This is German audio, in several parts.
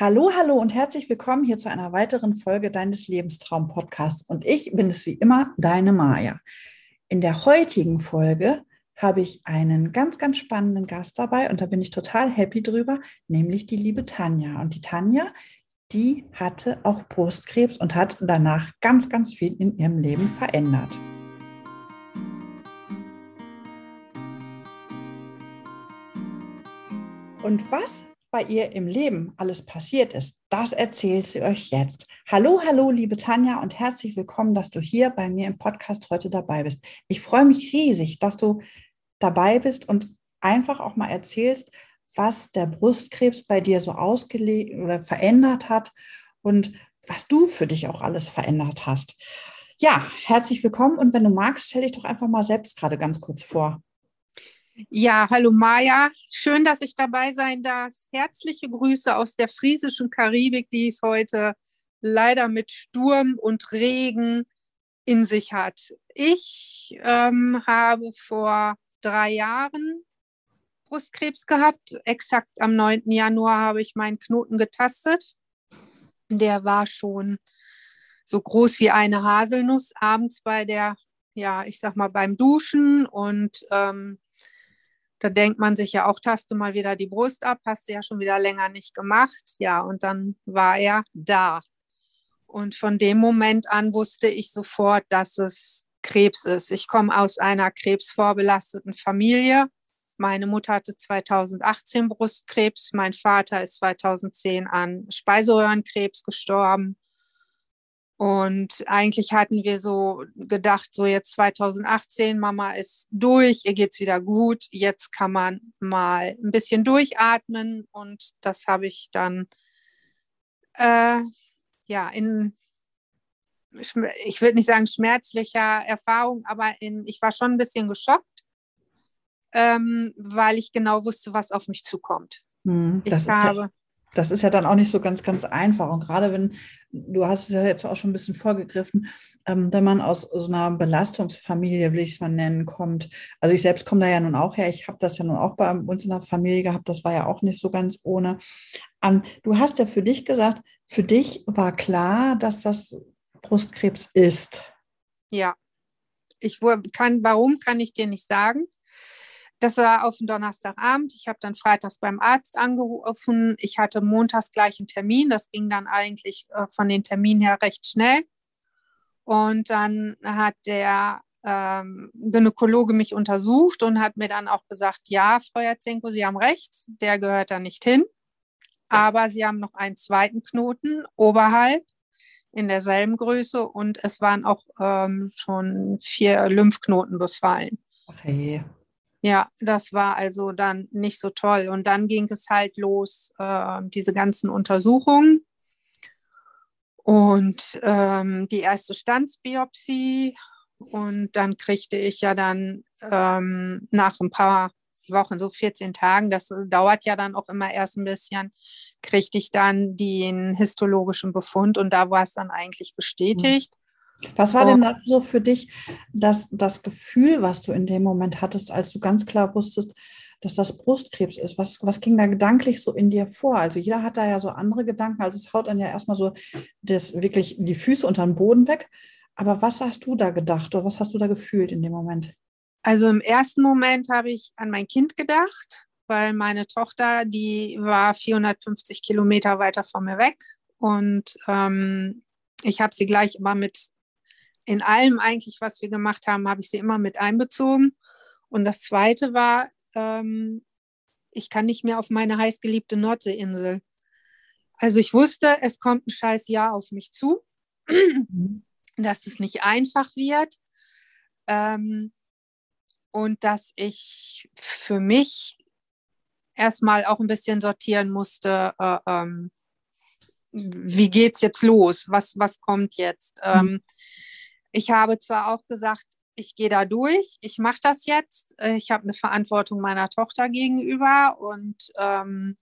Hallo, hallo und herzlich willkommen hier zu einer weiteren Folge deines Lebenstraum-Podcasts. Und ich bin es wie immer, deine Maja. In der heutigen Folge habe ich einen ganz, ganz spannenden Gast dabei und da bin ich total happy drüber, nämlich die liebe Tanja. Und die Tanja, die hatte auch Brustkrebs und hat danach ganz, ganz viel in ihrem Leben verändert. Und was bei ihr im Leben alles passiert ist, das erzählt sie euch jetzt. Hallo, hallo, liebe Tanja und herzlich willkommen, dass du hier bei mir im Podcast heute dabei bist. Ich freue mich riesig, dass du dabei bist und einfach auch mal erzählst, was der Brustkrebs bei dir so ausgelegt oder verändert hat und was du für dich auch alles verändert hast. Ja, herzlich willkommen und wenn du magst, stell dich doch einfach mal selbst gerade ganz kurz vor. Ja, hallo Maja. Schön, dass ich dabei sein darf. Herzliche Grüße aus der friesischen Karibik, die es heute leider mit Sturm und Regen in sich hat. Ich ähm, habe vor drei Jahren Brustkrebs gehabt. Exakt am 9. Januar habe ich meinen Knoten getastet. Der war schon so groß wie eine Haselnuss abends bei der, ja, ich sag mal beim Duschen und ähm, da denkt man sich ja auch, taste mal wieder die Brust ab, hast du ja schon wieder länger nicht gemacht. Ja, und dann war er da. Und von dem Moment an wusste ich sofort, dass es Krebs ist. Ich komme aus einer krebsvorbelasteten Familie. Meine Mutter hatte 2018 Brustkrebs, mein Vater ist 2010 an Speiseröhrenkrebs gestorben. Und eigentlich hatten wir so gedacht, so jetzt 2018, Mama ist durch, ihr geht's wieder gut, jetzt kann man mal ein bisschen durchatmen. Und das habe ich dann, äh, ja, in, ich würde nicht sagen schmerzlicher Erfahrung, aber in, ich war schon ein bisschen geschockt, ähm, weil ich genau wusste, was auf mich zukommt. Hm, ich habe das ist ja dann auch nicht so ganz, ganz einfach. Und gerade wenn, du hast es ja jetzt auch schon ein bisschen vorgegriffen, ähm, wenn man aus so einer Belastungsfamilie, will ich es mal nennen, kommt. Also ich selbst komme da ja nun auch her. Ich habe das ja nun auch bei uns in der Familie gehabt. Das war ja auch nicht so ganz ohne. Ähm, du hast ja für dich gesagt, für dich war klar, dass das Brustkrebs ist. Ja. Ich kann, warum kann ich dir nicht sagen? Das war auf den Donnerstagabend. Ich habe dann freitags beim Arzt angerufen. Ich hatte montags gleich einen Termin. Das ging dann eigentlich äh, von den Terminen her recht schnell. Und dann hat der ähm, Gynäkologe mich untersucht und hat mir dann auch gesagt, ja, Frau Jatzenko, Sie haben recht, der gehört da nicht hin. Aber Sie haben noch einen zweiten Knoten oberhalb in derselben Größe und es waren auch ähm, schon vier Lymphknoten befallen. Hey. Ja, das war also dann nicht so toll. Und dann ging es halt los, äh, diese ganzen Untersuchungen. Und ähm, die erste Standsbiopsie. Und dann kriegte ich ja dann ähm, nach ein paar Wochen, so 14 Tagen, das dauert ja dann auch immer erst ein bisschen, kriegte ich dann den histologischen Befund und da war es dann eigentlich bestätigt. Was war denn so für dich das, das Gefühl, was du in dem Moment hattest, als du ganz klar wusstest, dass das Brustkrebs ist? Was, was ging da gedanklich so in dir vor? Also jeder hat da ja so andere Gedanken. Also es haut dann ja erstmal so das, wirklich die Füße unter den Boden weg. Aber was hast du da gedacht oder was hast du da gefühlt in dem Moment? Also im ersten Moment habe ich an mein Kind gedacht, weil meine Tochter, die war 450 Kilometer weiter von mir weg. Und ähm, ich habe sie gleich immer mit in allem eigentlich, was wir gemacht haben, habe ich sie immer mit einbezogen. Und das Zweite war, ähm, ich kann nicht mehr auf meine heißgeliebte Nordseeinsel. Also ich wusste, es kommt ein scheiß Jahr auf mich zu, mhm. dass es nicht einfach wird ähm, und dass ich für mich erstmal auch ein bisschen sortieren musste, äh, ähm, wie geht's jetzt los? Was, was kommt jetzt? Mhm. Ähm, ich habe zwar auch gesagt, ich gehe da durch, ich mache das jetzt, äh, ich habe eine Verantwortung meiner Tochter gegenüber und ähm,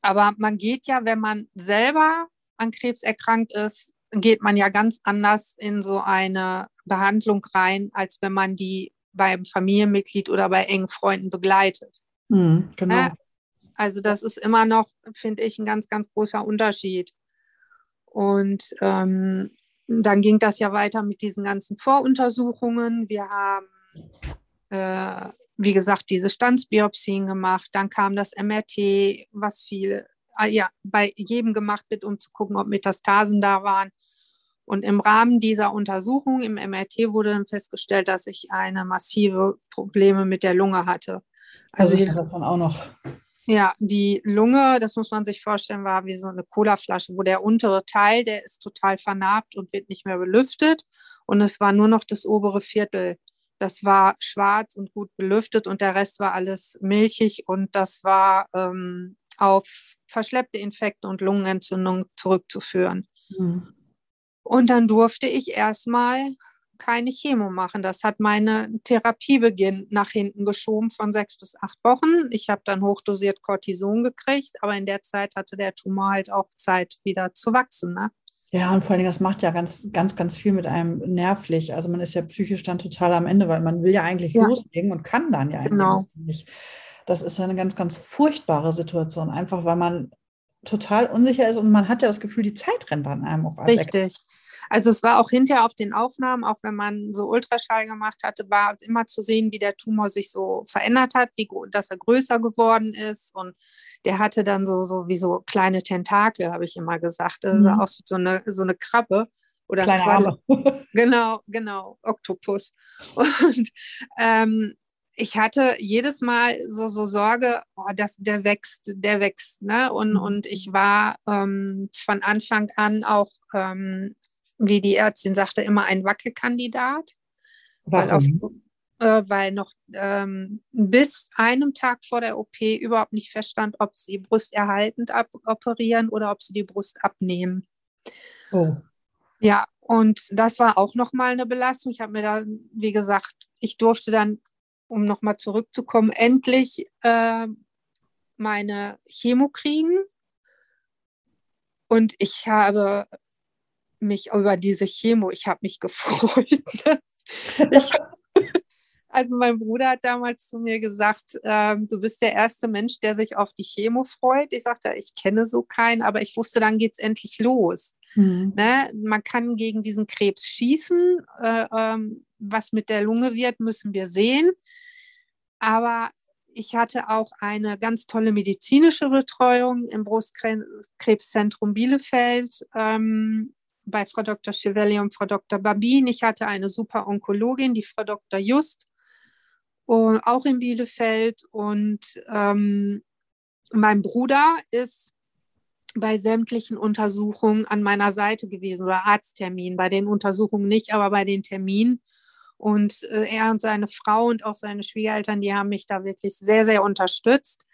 aber man geht ja, wenn man selber an Krebs erkrankt ist, geht man ja ganz anders in so eine Behandlung rein, als wenn man die beim Familienmitglied oder bei engen Freunden begleitet. Mhm, genau. Äh, Also das ist immer noch, finde ich, ein ganz, ganz großer Unterschied. Und ähm, dann ging das ja weiter mit diesen ganzen Voruntersuchungen. Wir haben, äh, wie gesagt, diese Standsbiopsien gemacht. Dann kam das MRT, was viel, ah, ja, bei jedem gemacht wird, um zu gucken, ob Metastasen da waren. Und im Rahmen dieser Untersuchung im MRT wurde dann festgestellt, dass ich eine massive Probleme mit der Lunge hatte. Also, also das dann auch noch. Ja, die Lunge, das muss man sich vorstellen, war wie so eine Colaflasche, wo der untere Teil, der ist total vernarbt und wird nicht mehr belüftet. Und es war nur noch das obere Viertel. Das war schwarz und gut belüftet und der Rest war alles milchig und das war ähm, auf verschleppte Infekte und Lungenentzündung zurückzuführen. Mhm. Und dann durfte ich erstmal keine Chemo machen. Das hat meine Therapiebeginn nach hinten geschoben von sechs bis acht Wochen. Ich habe dann hochdosiert Cortison gekriegt, aber in der Zeit hatte der Tumor halt auch Zeit, wieder zu wachsen. Ne? Ja, und vor allem, das macht ja ganz, ganz, ganz viel mit einem nervlich. Also man ist ja psychisch dann total am Ende, weil man will ja eigentlich ja. loslegen und kann dann ja eigentlich genau. nicht. Das ist ja eine ganz, ganz furchtbare Situation, einfach weil man total unsicher ist und man hat ja das Gefühl, die Zeit rennt an einem auch Richtig. Also es war auch hinterher auf den Aufnahmen, auch wenn man so Ultraschall gemacht hatte, war immer zu sehen, wie der Tumor sich so verändert hat, wie, dass er größer geworden ist. Und der hatte dann so, so wie so kleine Tentakel, habe ich immer gesagt. Das mhm. sah aus wie so eine, so eine Krabbe. Oder Kleine Arme. Genau, genau, Oktopus. Und ähm, ich hatte jedes Mal so, so Sorge, oh, dass der wächst, der wächst. Ne? Und, mhm. und ich war ähm, von Anfang an auch ähm, wie die Ärztin sagte, immer ein Wackelkandidat. Warum? Weil, auf, äh, weil noch ähm, bis einem Tag vor der OP überhaupt nicht verstand, ob sie brusterhaltend operieren oder ob sie die Brust abnehmen. Oh. Ja, und das war auch nochmal eine Belastung. Ich habe mir da, wie gesagt, ich durfte dann, um nochmal zurückzukommen, endlich äh, meine Chemo kriegen. Und ich habe mich über diese Chemo, ich habe mich gefreut. ich, also mein Bruder hat damals zu mir gesagt, ähm, du bist der erste Mensch, der sich auf die Chemo freut. Ich sagte, ich kenne so keinen, aber ich wusste, dann geht es endlich los. Mhm. Ne? Man kann gegen diesen Krebs schießen. Äh, ähm, was mit der Lunge wird, müssen wir sehen. Aber ich hatte auch eine ganz tolle medizinische Betreuung im Brustkrebszentrum Bielefeld. Ähm, bei Frau Dr. Chevelli und Frau Dr. Babin. Ich hatte eine super Onkologin, die Frau Dr. Just, uh, auch in Bielefeld. Und ähm, mein Bruder ist bei sämtlichen Untersuchungen an meiner Seite gewesen oder Arzttermin, bei den Untersuchungen nicht, aber bei den Terminen. Und äh, er und seine Frau und auch seine Schwiegereltern, die haben mich da wirklich sehr, sehr unterstützt.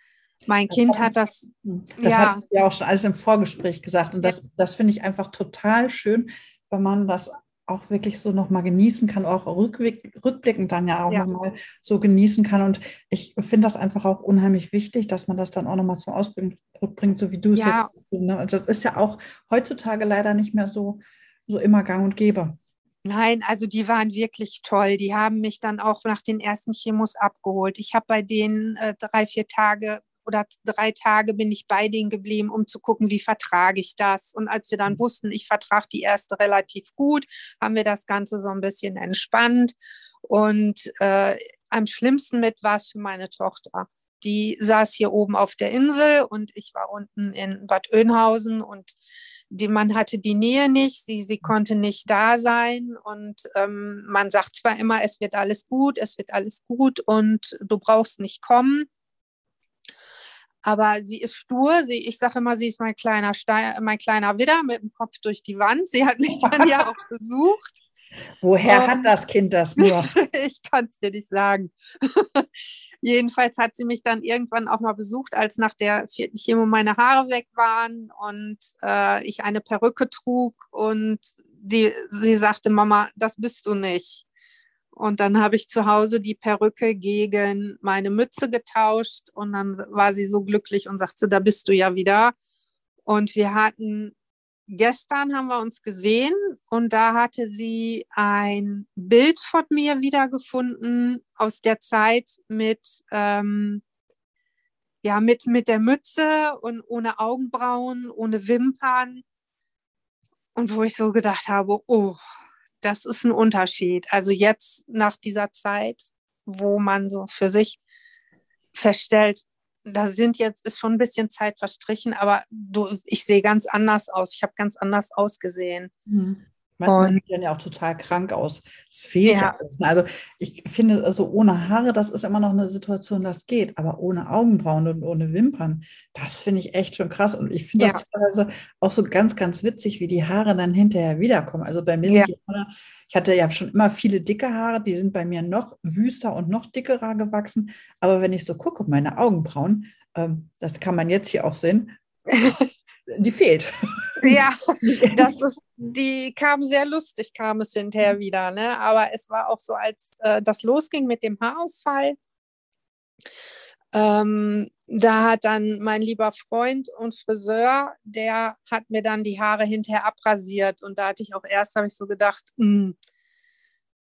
Mein das Kind hat das. Das ja. hat ja auch schon alles im Vorgespräch gesagt. Und das, das finde ich einfach total schön, wenn man das auch wirklich so nochmal genießen kann, auch rückblickend dann ja auch ja. nochmal so genießen kann. Und ich finde das einfach auch unheimlich wichtig, dass man das dann auch nochmal zum Ausbringen bringt, so wie du es ja. jetzt. Ne? Und das ist ja auch heutzutage leider nicht mehr so, so immer gang und gäbe. Nein, also die waren wirklich toll. Die haben mich dann auch nach den ersten Chemos abgeholt. Ich habe bei denen äh, drei, vier Tage oder drei Tage bin ich bei denen geblieben, um zu gucken, wie vertrage ich das. Und als wir dann mhm. wussten, ich vertrage die erste relativ gut, haben wir das Ganze so ein bisschen entspannt. Und äh, am schlimmsten mit war es für meine Tochter. Die saß hier oben auf der Insel und ich war unten in Bad Oeynhausen und die, man hatte die Nähe nicht, sie, sie konnte nicht da sein und ähm, man sagt zwar immer, es wird alles gut, es wird alles gut und du brauchst nicht kommen, aber sie ist stur. Sie, ich sage immer, sie ist mein kleiner, Stein, mein kleiner Widder mit dem Kopf durch die Wand. Sie hat mich dann ja auch besucht. Woher um, hat ähm, das Kind das nur? ich kann es dir nicht sagen. Jedenfalls hat sie mich dann irgendwann auch mal besucht, als nach der vierten Chemo meine Haare weg waren und äh, ich eine Perücke trug und die, sie sagte, Mama, das bist du nicht. Und dann habe ich zu Hause die Perücke gegen meine Mütze getauscht und dann war sie so glücklich und sagte, da bist du ja wieder. Und wir hatten, gestern haben wir uns gesehen und da hatte sie ein Bild von mir wiedergefunden aus der Zeit mit, ähm, ja, mit, mit der Mütze und ohne Augenbrauen, ohne Wimpern. Und wo ich so gedacht habe, oh, das ist ein Unterschied. Also jetzt nach dieser Zeit, wo man so für sich feststellt, da sind jetzt, ist schon ein bisschen Zeit verstrichen, aber du, ich sehe ganz anders aus. Ich habe ganz anders ausgesehen. Mhm. Man, man sieht dann ja auch total krank aus. Es fehlt ja. alles. Ne? Also ich finde, also ohne Haare, das ist immer noch eine Situation, das geht. Aber ohne Augenbrauen und ohne Wimpern, das finde ich echt schon krass. Und ich finde ja. das teilweise auch so ganz, ganz witzig, wie die Haare dann hinterher wiederkommen. Also bei mir ja. sind die Haare, ich hatte ja schon immer viele dicke Haare, die sind bei mir noch wüster und noch dickerer gewachsen. Aber wenn ich so gucke, meine Augenbrauen, ähm, das kann man jetzt hier auch sehen, die fehlt. Ja, das ist, die kam sehr lustig, kam es hinterher wieder. Ne? Aber es war auch so, als äh, das losging mit dem Haarausfall. Ähm, da hat dann mein lieber Freund und Friseur, der hat mir dann die Haare hinterher abrasiert. Und da hatte ich auch erst, habe ich so gedacht, mh, hm,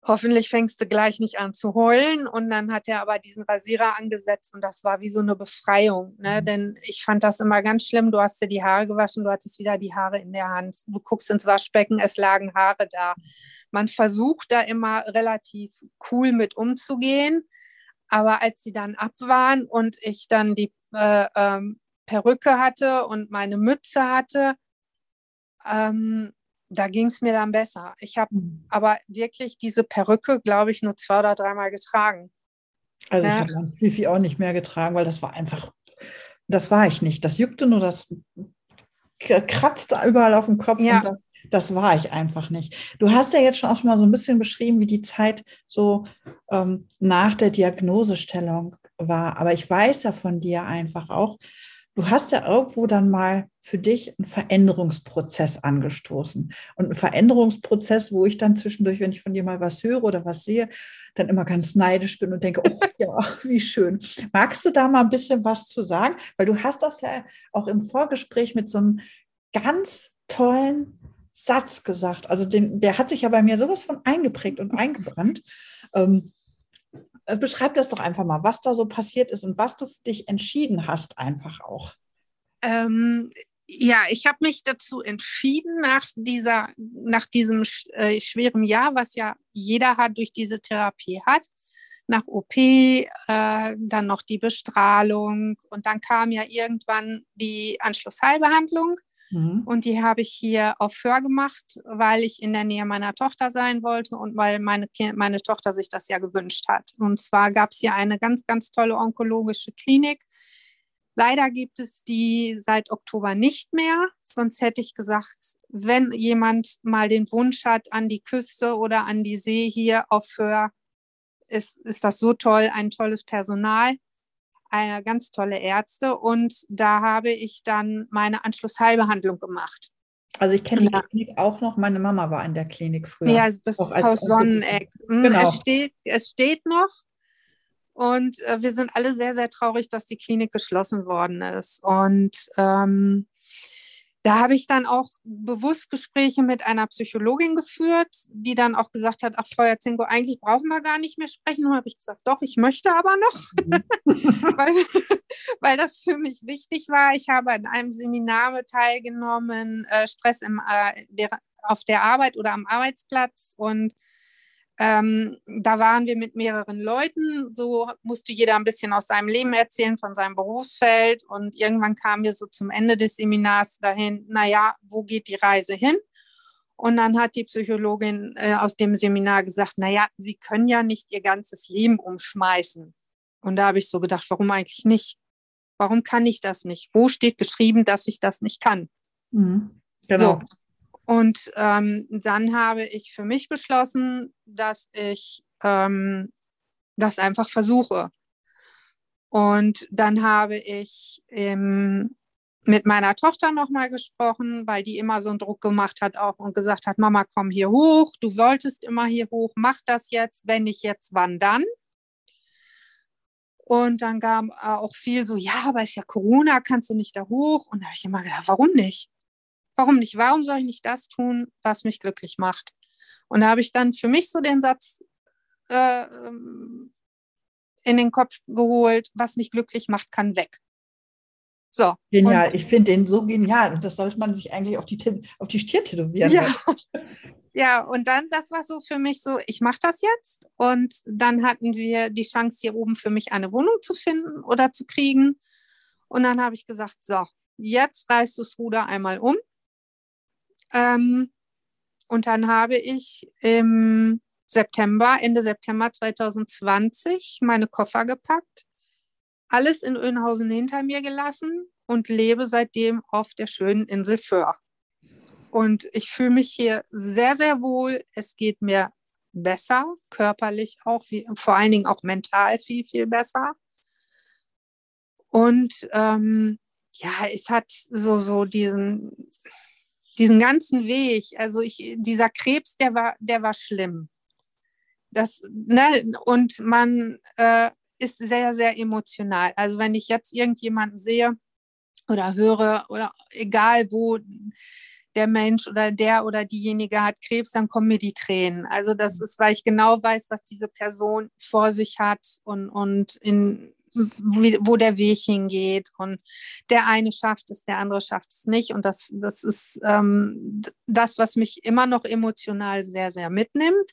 hoffentlich fängst du gleich nicht an zu heulen. Und dann hat er aber diesen Rasierer angesetzt und das war wie so eine Befreiung. Ne? Mhm. Denn ich fand das immer ganz schlimm. Du hast dir die Haare gewaschen, du hattest wieder die Haare in der Hand. Du guckst ins Waschbecken, es lagen Haare da. Man versucht da immer relativ cool mit umzugehen. Aber als sie dann ab waren und ich dann die äh, ähm, Perücke hatte und meine Mütze hatte, ähm, da ging es mir dann besser. Ich habe mhm. aber wirklich diese Perücke, glaube ich, nur zwei oder dreimal getragen. Also ja. ich habe dann Fifi auch nicht mehr getragen, weil das war einfach, das war ich nicht. Das juckte nur, das kratzte überall auf dem Kopf ja. und das, das war ich einfach nicht. Du hast ja jetzt schon auch schon mal so ein bisschen beschrieben, wie die Zeit so ähm, nach der Diagnosestellung war. Aber ich weiß ja von dir einfach auch, du hast ja irgendwo dann mal für dich einen Veränderungsprozess angestoßen. Und ein Veränderungsprozess, wo ich dann zwischendurch, wenn ich von dir mal was höre oder was sehe, dann immer ganz neidisch bin und denke, oh ja, wie schön. Magst du da mal ein bisschen was zu sagen? Weil du hast das ja auch im Vorgespräch mit so einem ganz tollen Satz gesagt. Also den, der hat sich ja bei mir sowas von eingeprägt und eingebrannt. Ähm, äh, beschreib das doch einfach mal, was da so passiert ist und was du für dich entschieden hast, einfach auch. Ähm, ja, ich habe mich dazu entschieden, nach, dieser, nach diesem äh, schweren Jahr, was ja jeder hat durch diese Therapie hat, nach OP, äh, dann noch die Bestrahlung und dann kam ja irgendwann die Anschlussheilbehandlung. Mhm. Und die habe ich hier auf Föhr gemacht, weil ich in der Nähe meiner Tochter sein wollte und weil meine, meine Tochter sich das ja gewünscht hat. Und zwar gab es hier eine ganz, ganz tolle onkologische Klinik. Leider gibt es die seit Oktober nicht mehr. Sonst hätte ich gesagt, wenn jemand mal den Wunsch hat an die Küste oder an die See hier auf Föhr, ist, ist das so toll, ein tolles Personal äh, ganz tolle Ärzte und da habe ich dann meine Anschlussheilbehandlung gemacht. Also ich kenne die Klinik auch noch. Meine Mama war in der Klinik früher. Ja, das auch Haus Sonneneck. Mhm, genau. Es steht, es steht noch. Und äh, wir sind alle sehr, sehr traurig, dass die Klinik geschlossen worden ist. Und ähm, da habe ich dann auch bewusst Gespräche mit einer Psychologin geführt, die dann auch gesagt hat, ach, Frau Jazinko, eigentlich brauchen wir gar nicht mehr sprechen. Und habe ich gesagt, doch, ich möchte aber noch, mhm. weil, weil das für mich wichtig war. Ich habe an einem Seminar teilgenommen, äh, Stress im, äh, der, auf der Arbeit oder am Arbeitsplatz und ähm, da waren wir mit mehreren Leuten, so musste jeder ein bisschen aus seinem Leben erzählen, von seinem Berufsfeld. Und irgendwann kamen wir so zum Ende des Seminars dahin, naja, wo geht die Reise hin? Und dann hat die Psychologin äh, aus dem Seminar gesagt, naja, Sie können ja nicht Ihr ganzes Leben umschmeißen. Und da habe ich so gedacht, warum eigentlich nicht? Warum kann ich das nicht? Wo steht geschrieben, dass ich das nicht kann? Mhm, genau. So, und ähm, dann habe ich für mich beschlossen, dass ich ähm, das einfach versuche. Und dann habe ich ähm, mit meiner Tochter nochmal gesprochen, weil die immer so einen Druck gemacht hat auch und gesagt hat, Mama, komm hier hoch, du wolltest immer hier hoch, mach das jetzt, wenn nicht jetzt, wann dann? Und dann kam auch viel so, ja, aber ist ja Corona, kannst du nicht da hoch? Und da habe ich immer gedacht, warum nicht? Warum nicht? Warum soll ich nicht das tun, was mich glücklich macht? Und da habe ich dann für mich so den Satz äh, ähm, in den Kopf geholt, was nicht glücklich macht, kann weg. So. Genial, ich finde den so genial und das sollte man sich eigentlich auf die, auf die Stirn tätowieren. Ja. ja, und dann, das war so für mich so, ich mache das jetzt und dann hatten wir die Chance, hier oben für mich eine Wohnung zu finden oder zu kriegen. Und dann habe ich gesagt, so, jetzt reißt du das Ruder einmal um. Ähm, und dann habe ich im September, Ende September 2020 meine Koffer gepackt alles in Önhausen hinter mir gelassen und lebe seitdem auf der schönen Insel Föhr. Und ich fühle mich hier sehr, sehr wohl. Es geht mir besser, körperlich auch, wie, vor allen Dingen auch mental viel, viel besser. Und ähm, ja, es hat so, so diesen, diesen ganzen Weg, also ich, dieser Krebs, der war, der war schlimm. Das, ne, und man äh, ist sehr, sehr emotional. Also wenn ich jetzt irgendjemanden sehe oder höre oder egal wo der Mensch oder der oder diejenige hat Krebs, dann kommen mir die Tränen. Also das ist, weil ich genau weiß, was diese Person vor sich hat und, und in, wo der Weg hingeht. Und der eine schafft es, der andere schafft es nicht. Und das, das ist ähm, das, was mich immer noch emotional sehr, sehr mitnimmt.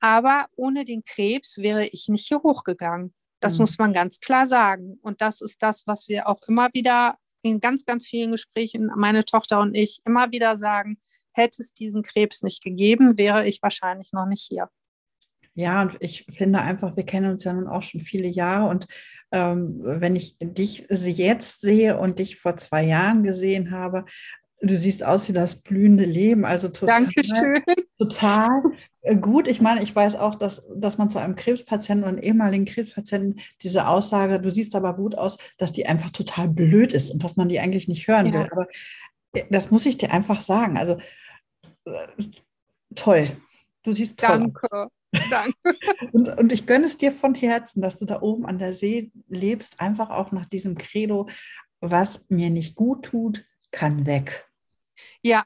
Aber ohne den Krebs wäre ich nicht hier hochgegangen. Das mhm. muss man ganz klar sagen. Und das ist das, was wir auch immer wieder in ganz, ganz vielen Gesprächen, meine Tochter und ich, immer wieder sagen, hätte es diesen Krebs nicht gegeben, wäre ich wahrscheinlich noch nicht hier. Ja, und ich finde einfach, wir kennen uns ja nun auch schon viele Jahre und ähm, wenn ich dich jetzt sehe und dich vor zwei Jahren gesehen habe, Du siehst aus wie das blühende Leben, also total, Dankeschön. total äh, gut. Ich meine, ich weiß auch, dass, dass man zu einem Krebspatienten und ehemaligen Krebspatienten diese Aussage, du siehst aber gut aus, dass die einfach total blöd ist und dass man die eigentlich nicht hören ja. will. Aber äh, das muss ich dir einfach sagen. Also äh, toll. Du siehst toll. Danke. Danke. und, und ich gönne es dir von Herzen, dass du da oben an der See lebst, einfach auch nach diesem Credo, was mir nicht gut tut, kann weg. Ja,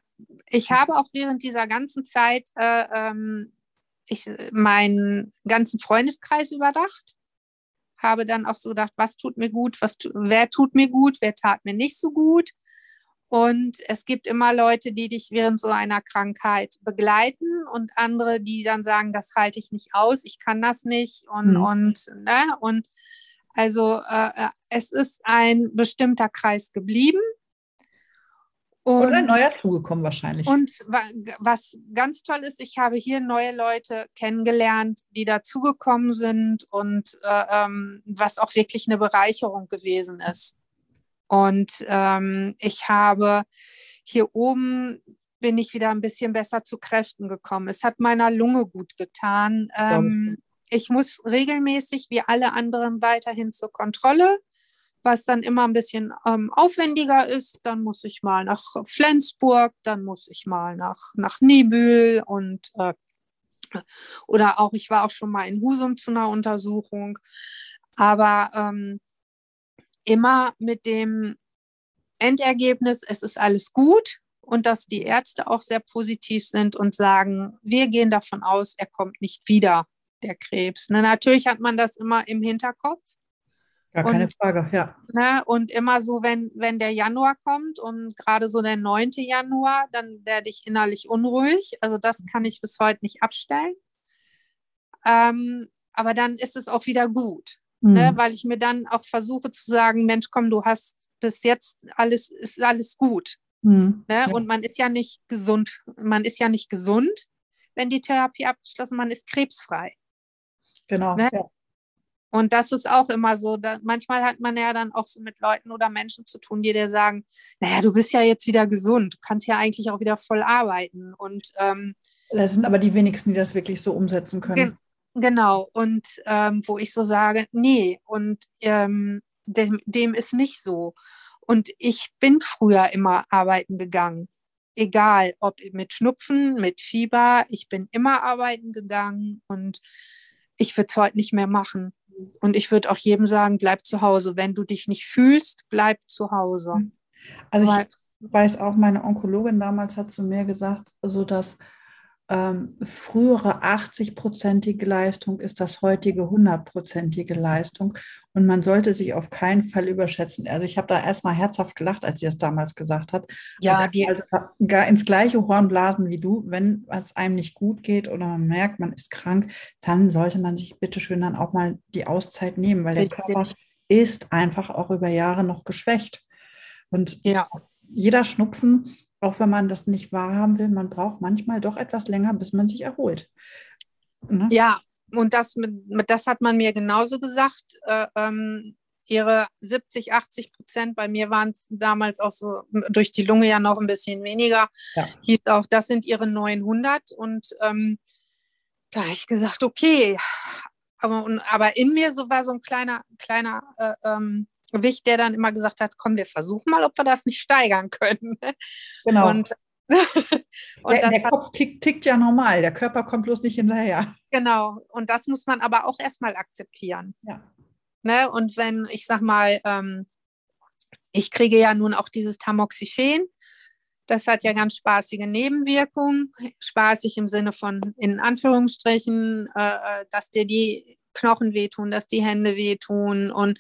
ich habe auch während dieser ganzen Zeit äh, ähm, ich, meinen ganzen Freundeskreis überdacht. Habe dann auch so gedacht, was tut mir gut, was, wer tut mir gut, wer tat mir nicht so gut. Und es gibt immer Leute, die dich während so einer Krankheit begleiten und andere, die dann sagen, das halte ich nicht aus, ich kann das nicht. Und, mhm. und, ne? und also äh, äh es ist ein bestimmter Kreis geblieben. Und, Oder ein neuer zugekommen wahrscheinlich. Und was ganz toll ist, ich habe hier neue Leute kennengelernt, die dazugekommen sind und äh, ähm, was auch wirklich eine Bereicherung gewesen ist. Und ähm, ich habe hier oben bin ich wieder ein bisschen besser zu Kräften gekommen. Es hat meiner Lunge gut getan. Ähm, ich muss regelmäßig wie alle anderen weiterhin zur Kontrolle was dann immer ein bisschen ähm, aufwendiger ist. Dann muss ich mal nach Flensburg, dann muss ich mal nach, nach Nibül und äh, oder auch, ich war auch schon mal in Husum zu einer Untersuchung, aber ähm, immer mit dem Endergebnis, es ist alles gut und dass die Ärzte auch sehr positiv sind und sagen, wir gehen davon aus, er kommt nicht wieder, der Krebs. Ne, natürlich hat man das immer im Hinterkopf, Gar keine und, Frage, ja. Ne, und immer so, wenn, wenn der Januar kommt und gerade so der 9. Januar, dann werde ich innerlich unruhig. Also das kann ich bis heute nicht abstellen. Ähm, aber dann ist es auch wieder gut, mhm. ne, weil ich mir dann auch versuche zu sagen, Mensch, komm, du hast bis jetzt alles, ist alles gut. Mhm. Ne? Ja. Und man ist ja nicht gesund, man ist ja nicht gesund, wenn die Therapie abgeschlossen, man ist krebsfrei. Genau. Ne? Ja. Und das ist auch immer so. Da, manchmal hat man ja dann auch so mit Leuten oder Menschen zu tun, die dir sagen, naja, du bist ja jetzt wieder gesund, du kannst ja eigentlich auch wieder voll arbeiten. Und ähm, das sind aber die wenigsten, die das wirklich so umsetzen können. Ge genau. Und ähm, wo ich so sage, nee, und ähm, dem, dem ist nicht so. Und ich bin früher immer arbeiten gegangen. Egal, ob mit Schnupfen, mit Fieber, ich bin immer arbeiten gegangen und ich würde es heute nicht mehr machen. Und ich würde auch jedem sagen, bleib zu Hause. Wenn du dich nicht fühlst, bleib zu Hause. Also ich weiß auch, meine Onkologin damals hat zu mir gesagt, so dass ähm, frühere 80-prozentige Leistung ist das heutige 100-prozentige Leistung. Und man sollte sich auf keinen Fall überschätzen. Also ich habe da erstmal herzhaft gelacht, als sie es damals gesagt hat. Ja, die also gar ins gleiche Horn blasen wie du. Wenn es einem nicht gut geht oder man merkt, man ist krank, dann sollte man sich bitteschön dann auch mal die Auszeit nehmen, weil der Körper ist einfach auch über Jahre noch geschwächt. Und ja. jeder Schnupfen auch wenn man das nicht wahrhaben will, man braucht manchmal doch etwas länger, bis man sich erholt. Ne? Ja, und das, mit, das hat man mir genauso gesagt. Äh, ähm, ihre 70, 80 Prozent, bei mir waren es damals auch so durch die Lunge ja noch ein bisschen weniger, ja. hieß auch, das sind ihre 900. Und ähm, da habe ich gesagt, okay. Aber, aber in mir so war so ein kleiner, kleiner äh, ähm, Wicht, der dann immer gesagt hat, komm, wir versuchen mal, ob wir das nicht steigern können. Genau. Und, und der, der Kopf tickt, tickt, ja normal, der Körper kommt bloß nicht hinterher. Genau, und das muss man aber auch erstmal akzeptieren. Ja. Ne? Und wenn, ich sag mal, ähm, ich kriege ja nun auch dieses Tamoxifen, das hat ja ganz spaßige Nebenwirkungen. Spaßig im Sinne von, in Anführungsstrichen, äh, äh dass dir die Knochen wehtun, dass die Hände wehtun und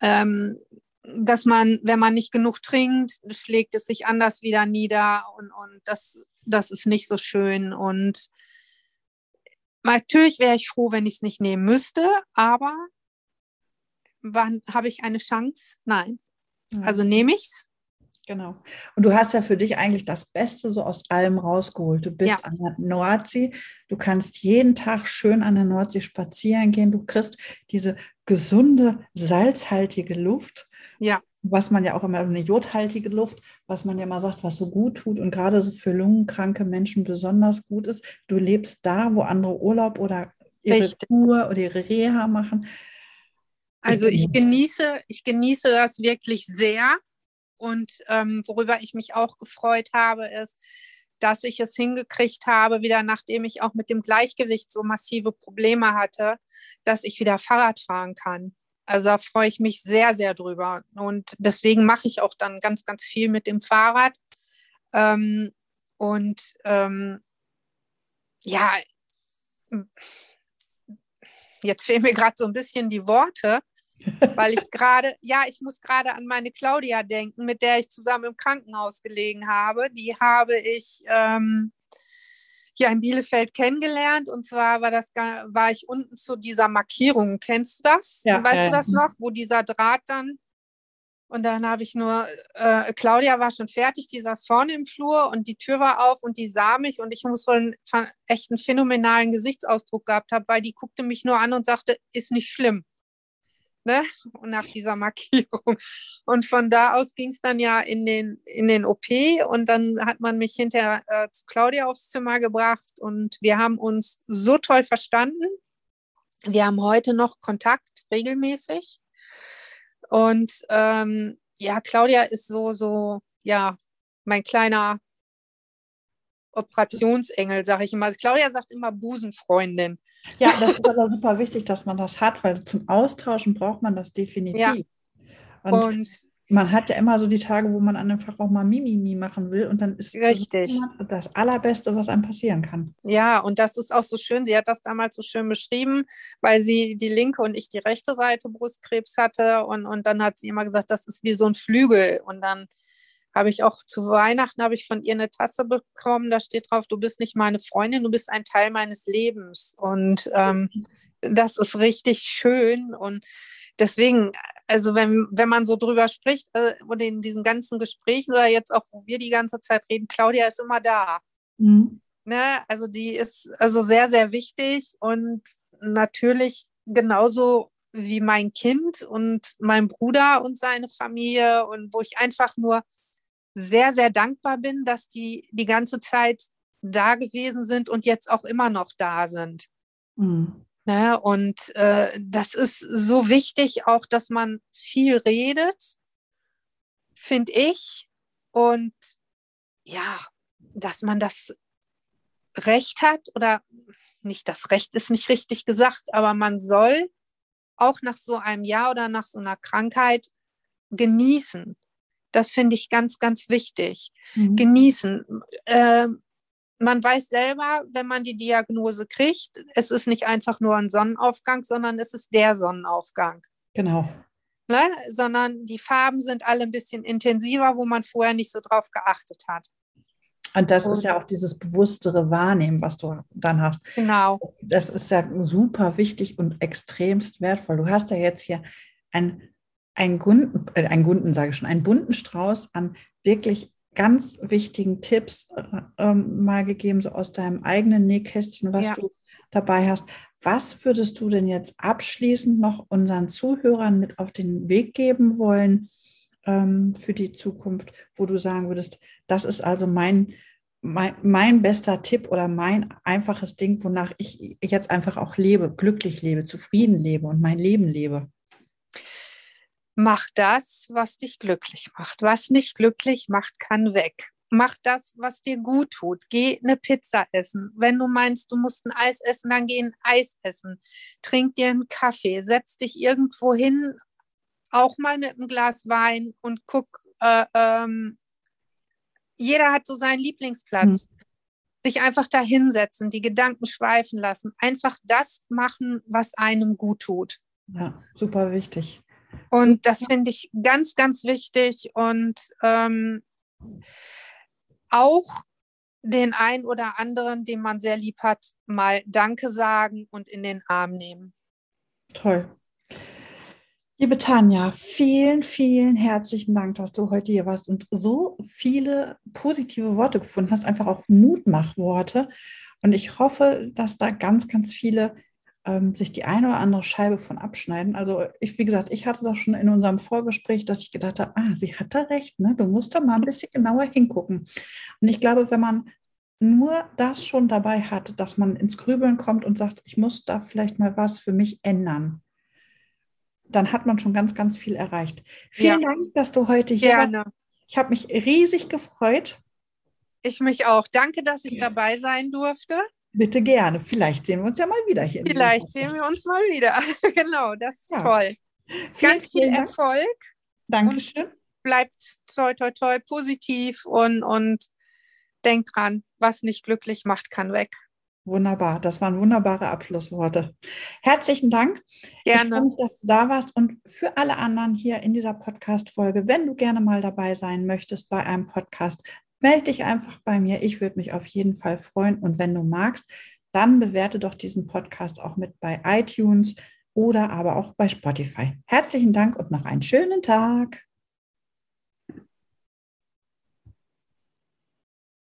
ähm, dass man, wenn man nicht genug trinkt, schlägt es sich anders wieder nieder und, und das, das ist nicht so schön. Und natürlich wäre ich froh, wenn ich es nicht nehmen müsste, aber wann habe ich eine Chance? Nein. Also nehme ich es Genau. Und du hast ja für dich eigentlich das Beste so aus allem rausgeholt. Du bist ja. an der Nordsee, du kannst jeden Tag schön an der Nordsee spazieren gehen, du kriegst diese gesunde, salzhaltige Luft. Ja. Was man ja auch immer, eine jodhaltige Luft, was man ja immer sagt, was so gut tut und gerade so für lungenkranke Menschen besonders gut ist. Du lebst da, wo andere Urlaub oder ihre Richtig. Tour oder ihre Reha machen. Also ich genieße, ich genieße das wirklich sehr und ähm, worüber ich mich auch gefreut habe, ist, dass ich es hingekriegt habe, wieder nachdem ich auch mit dem Gleichgewicht so massive Probleme hatte, dass ich wieder Fahrrad fahren kann. Also da freue ich mich sehr, sehr drüber. Und deswegen mache ich auch dann ganz, ganz viel mit dem Fahrrad. Ähm, und ähm, ja, jetzt fehlen mir gerade so ein bisschen die Worte, weil ich gerade, ja, ich muss gerade an meine Claudia denken, mit der ich zusammen im Krankenhaus gelegen habe. Die habe ich ähm, ja in Bielefeld kennengelernt und zwar war das war ich unten zu dieser Markierung. Kennst du das? Ja, weißt äh, du das noch, wo dieser Draht dann und dann habe ich nur, äh, Claudia war schon fertig, die saß vorne im Flur und die Tür war auf und die sah mich und ich muss wohl einen, echt einen phänomenalen Gesichtsausdruck gehabt haben, weil die guckte mich nur an und sagte, ist nicht schlimm ne? nach dieser Markierung. Und von da aus ging es dann ja in den, in den OP und dann hat man mich hinterher äh, zu Claudia aufs Zimmer gebracht und wir haben uns so toll verstanden. Wir haben heute noch Kontakt regelmäßig. Und ähm, ja, Claudia ist so, so, ja, mein kleiner Operationsengel, sage ich immer. Also Claudia sagt immer Busenfreundin. Ja, das ist aber super wichtig, dass man das hat, weil zum Austauschen braucht man das definitiv. Ja. Und, und, man hat ja immer so die Tage, wo man einfach auch mal Mimimi machen will und dann ist richtig. das Allerbeste, was einem passieren kann. Ja, und das ist auch so schön. Sie hat das damals so schön beschrieben, weil sie die linke und ich die rechte Seite Brustkrebs hatte und, und dann hat sie immer gesagt, das ist wie so ein Flügel und dann habe ich auch zu Weihnachten habe ich von ihr eine Tasse bekommen, da steht drauf, du bist nicht meine Freundin, du bist ein Teil meines Lebens. Und ähm, das ist richtig schön. Und deswegen, also wenn, wenn man so drüber spricht äh, und in diesen ganzen Gesprächen oder jetzt auch, wo wir die ganze Zeit reden, Claudia ist immer da. Mhm. Ne? Also die ist also sehr, sehr wichtig und natürlich genauso wie mein Kind und mein Bruder und seine Familie und wo ich einfach nur sehr, sehr dankbar bin, dass die die ganze Zeit da gewesen sind und jetzt auch immer noch da sind. Mhm. Ne? Und äh, das ist so wichtig, auch dass man viel redet, finde ich. Und ja, dass man das Recht hat oder nicht das Recht ist nicht richtig gesagt, aber man soll auch nach so einem Jahr oder nach so einer Krankheit genießen. Das finde ich ganz, ganz wichtig. Mhm. Genießen. Äh, man weiß selber, wenn man die Diagnose kriegt, es ist nicht einfach nur ein Sonnenaufgang, sondern es ist der Sonnenaufgang. Genau. Ne? Sondern die Farben sind alle ein bisschen intensiver, wo man vorher nicht so drauf geachtet hat. Und das ist ja auch dieses bewusstere Wahrnehmen, was du dann hast. Genau. Das ist ja super wichtig und extremst wertvoll. Du hast ja jetzt hier ein, ein Gunden, äh, ein Gunden, sage ich schon, einen bunten Strauß an wirklich ganz wichtigen Tipps äh, ähm, mal gegeben, so aus deinem eigenen Nähkästchen, was ja. du dabei hast. Was würdest du denn jetzt abschließend noch unseren Zuhörern mit auf den Weg geben wollen ähm, für die Zukunft, wo du sagen würdest, das ist also mein, mein, mein bester Tipp oder mein einfaches Ding, wonach ich jetzt einfach auch lebe, glücklich lebe, zufrieden lebe und mein Leben lebe? Mach das, was dich glücklich macht. Was nicht glücklich macht, kann weg. Mach das, was dir gut tut. Geh eine Pizza essen. Wenn du meinst, du musst ein Eis essen, dann geh ein Eis essen. Trink dir einen Kaffee. Setz dich irgendwo hin, auch mal mit einem Glas Wein und guck. Äh, ähm, jeder hat so seinen Lieblingsplatz. Hm. Sich einfach da hinsetzen, die Gedanken schweifen lassen. Einfach das machen, was einem gut tut. Ja, super wichtig. Und das finde ich ganz, ganz wichtig und ähm, auch den einen oder anderen, den man sehr lieb hat, mal Danke sagen und in den Arm nehmen. Toll. Liebe Tanja, vielen, vielen herzlichen Dank, dass du heute hier warst und so viele positive Worte gefunden hast, einfach auch Mutmachworte. Und ich hoffe, dass da ganz, ganz viele ähm, sich die eine oder andere Scheibe von abschneiden. Also ich, wie gesagt, ich hatte das schon in unserem Vorgespräch, dass ich gedacht habe, ah, sie hat da recht, ne? du musst da mal ein bisschen genauer hingucken. Und ich glaube, wenn man nur das schon dabei hat, dass man ins Grübeln kommt und sagt, ich muss da vielleicht mal was für mich ändern, dann hat man schon ganz, ganz viel erreicht. Vielen ja. Dank, dass du heute hier Gerne. warst. Ich habe mich riesig gefreut. Ich mich auch. Danke, dass ich ja. dabei sein durfte. Bitte gerne. Vielleicht sehen wir uns ja mal wieder hier. Vielleicht sehen wir uns mal wieder. genau, das ist ja. toll. Vielen, Ganz viel Erfolg. Dankeschön. Bleibt toi, toi, toi positiv und, und denkt dran, was nicht glücklich macht, kann weg. Wunderbar, das waren wunderbare Abschlussworte. Herzlichen Dank. Gerne. Ich freue mich, dass du da warst und für alle anderen hier in dieser Podcast-Folge, wenn du gerne mal dabei sein möchtest bei einem Podcast, melde dich einfach bei mir. Ich würde mich auf jeden Fall freuen. Und wenn du magst, dann bewerte doch diesen Podcast auch mit bei iTunes oder aber auch bei Spotify. Herzlichen Dank und noch einen schönen Tag.